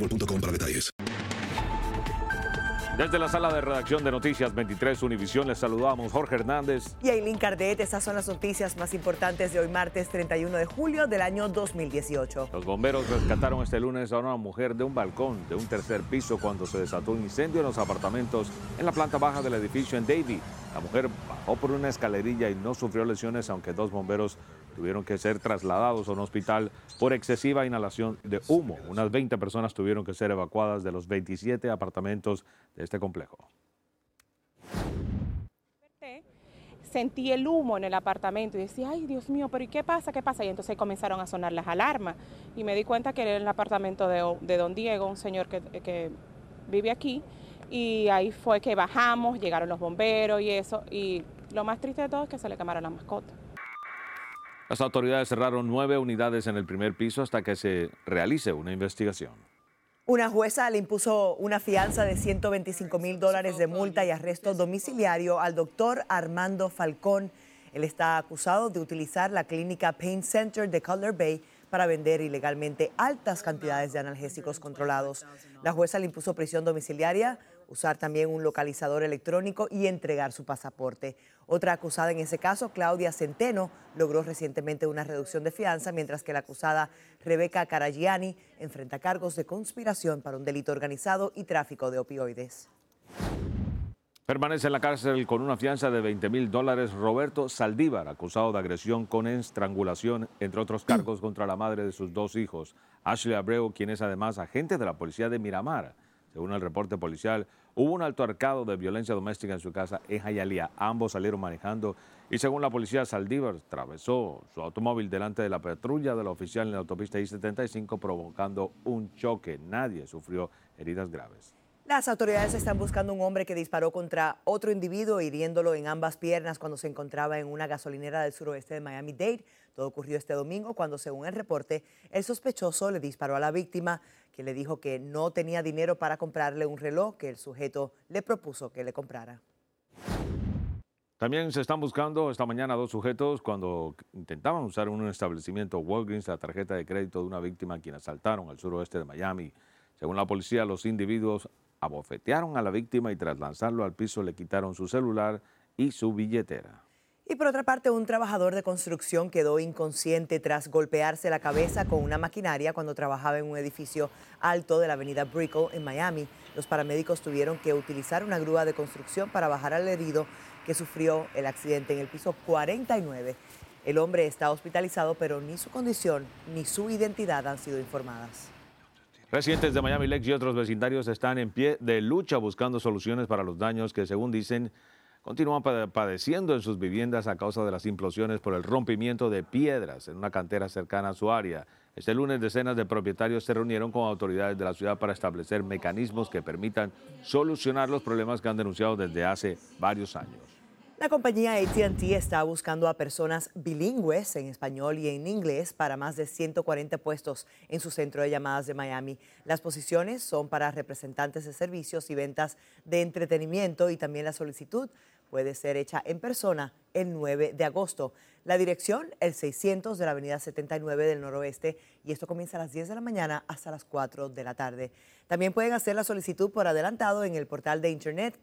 boostmobile.com para detalles. Desde la sala de redacción de Noticias 23 Univisión les saludamos Jorge Hernández. Y Aileen Cardet, estas son las noticias más importantes de hoy martes 31 de julio del año 2018. Los bomberos rescataron este lunes a una mujer de un balcón de un tercer piso cuando se desató un incendio en los apartamentos en la planta baja del edificio en Davie. La mujer bajó por una escalerilla y no sufrió lesiones, aunque dos bomberos tuvieron que ser trasladados a un hospital por excesiva inhalación de humo. Unas 20 personas tuvieron que ser evacuadas de los 27 apartamentos de este complejo. sentí el humo en el apartamento y decía, ay Dios mío, pero ¿y qué pasa? ¿Qué pasa? Y entonces comenzaron a sonar las alarmas y me di cuenta que era el apartamento de, de don Diego, un señor que, que vive aquí, y ahí fue que bajamos, llegaron los bomberos y eso, y lo más triste de todo es que se le quemaron la mascota. Las autoridades cerraron nueve unidades en el primer piso hasta que se realice una investigación. Una jueza le impuso una fianza de 125 mil dólares de multa y arresto domiciliario al doctor Armando Falcón. Él está acusado de utilizar la clínica Pain Center de Cutler Bay para vender ilegalmente altas cantidades de analgésicos controlados. La jueza le impuso prisión domiciliaria, usar también un localizador electrónico y entregar su pasaporte. Otra acusada en ese caso, Claudia Centeno, logró recientemente una reducción de fianza, mientras que la acusada Rebeca Caragiani enfrenta cargos de conspiración para un delito organizado y tráfico de opioides. Permanece en la cárcel con una fianza de 20 mil dólares Roberto Saldívar, acusado de agresión con estrangulación, entre otros cargos contra la madre de sus dos hijos, Ashley Abreu, quien es además agente de la policía de Miramar. Según el reporte policial, hubo un alto arcado de violencia doméstica en su casa en Hialeah. Ambos salieron manejando y según la policía, Saldívar atravesó su automóvil delante de la patrulla de la oficial en la autopista I-75 provocando un choque. Nadie sufrió heridas graves. Las autoridades están buscando un hombre que disparó contra otro individuo hiriéndolo en ambas piernas cuando se encontraba en una gasolinera del suroeste de Miami-Dade. Todo ocurrió este domingo cuando, según el reporte, el sospechoso le disparó a la víctima, que le dijo que no tenía dinero para comprarle un reloj que el sujeto le propuso que le comprara. También se están buscando esta mañana dos sujetos cuando intentaban usar en un establecimiento Walgreens la tarjeta de crédito de una víctima a quien asaltaron al suroeste de Miami. Según la policía, los individuos abofetearon a la víctima y tras lanzarlo al piso le quitaron su celular y su billetera. Y por otra parte, un trabajador de construcción quedó inconsciente tras golpearse la cabeza con una maquinaria cuando trabajaba en un edificio alto de la avenida Brickell en Miami. Los paramédicos tuvieron que utilizar una grúa de construcción para bajar al herido que sufrió el accidente en el piso 49. El hombre está hospitalizado, pero ni su condición ni su identidad han sido informadas. Residentes de Miami Lakes y otros vecindarios están en pie de lucha buscando soluciones para los daños que, según dicen, continúan padeciendo en sus viviendas a causa de las implosiones por el rompimiento de piedras en una cantera cercana a su área. Este lunes decenas de propietarios se reunieron con autoridades de la ciudad para establecer mecanismos que permitan solucionar los problemas que han denunciado desde hace varios años. La compañía ATT está buscando a personas bilingües en español y en inglés para más de 140 puestos en su centro de llamadas de Miami. Las posiciones son para representantes de servicios y ventas de entretenimiento y también la solicitud puede ser hecha en persona el 9 de agosto. La dirección, el 600 de la Avenida 79 del Noroeste, y esto comienza a las 10 de la mañana hasta las 4 de la tarde. También pueden hacer la solicitud por adelantado en el portal de Internet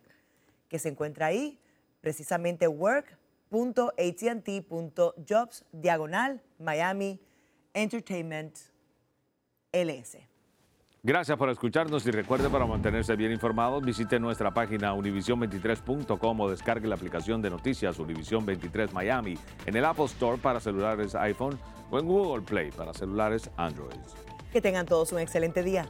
que se encuentra ahí precisamente work.atnt.jobs diagonal Miami Entertainment LS. Gracias por escucharnos y recuerde para mantenerse bien informados visite nuestra página univision23.com o descargue la aplicación de noticias Univision 23 Miami en el Apple Store para celulares iPhone o en Google Play para celulares Android. Que tengan todos un excelente día.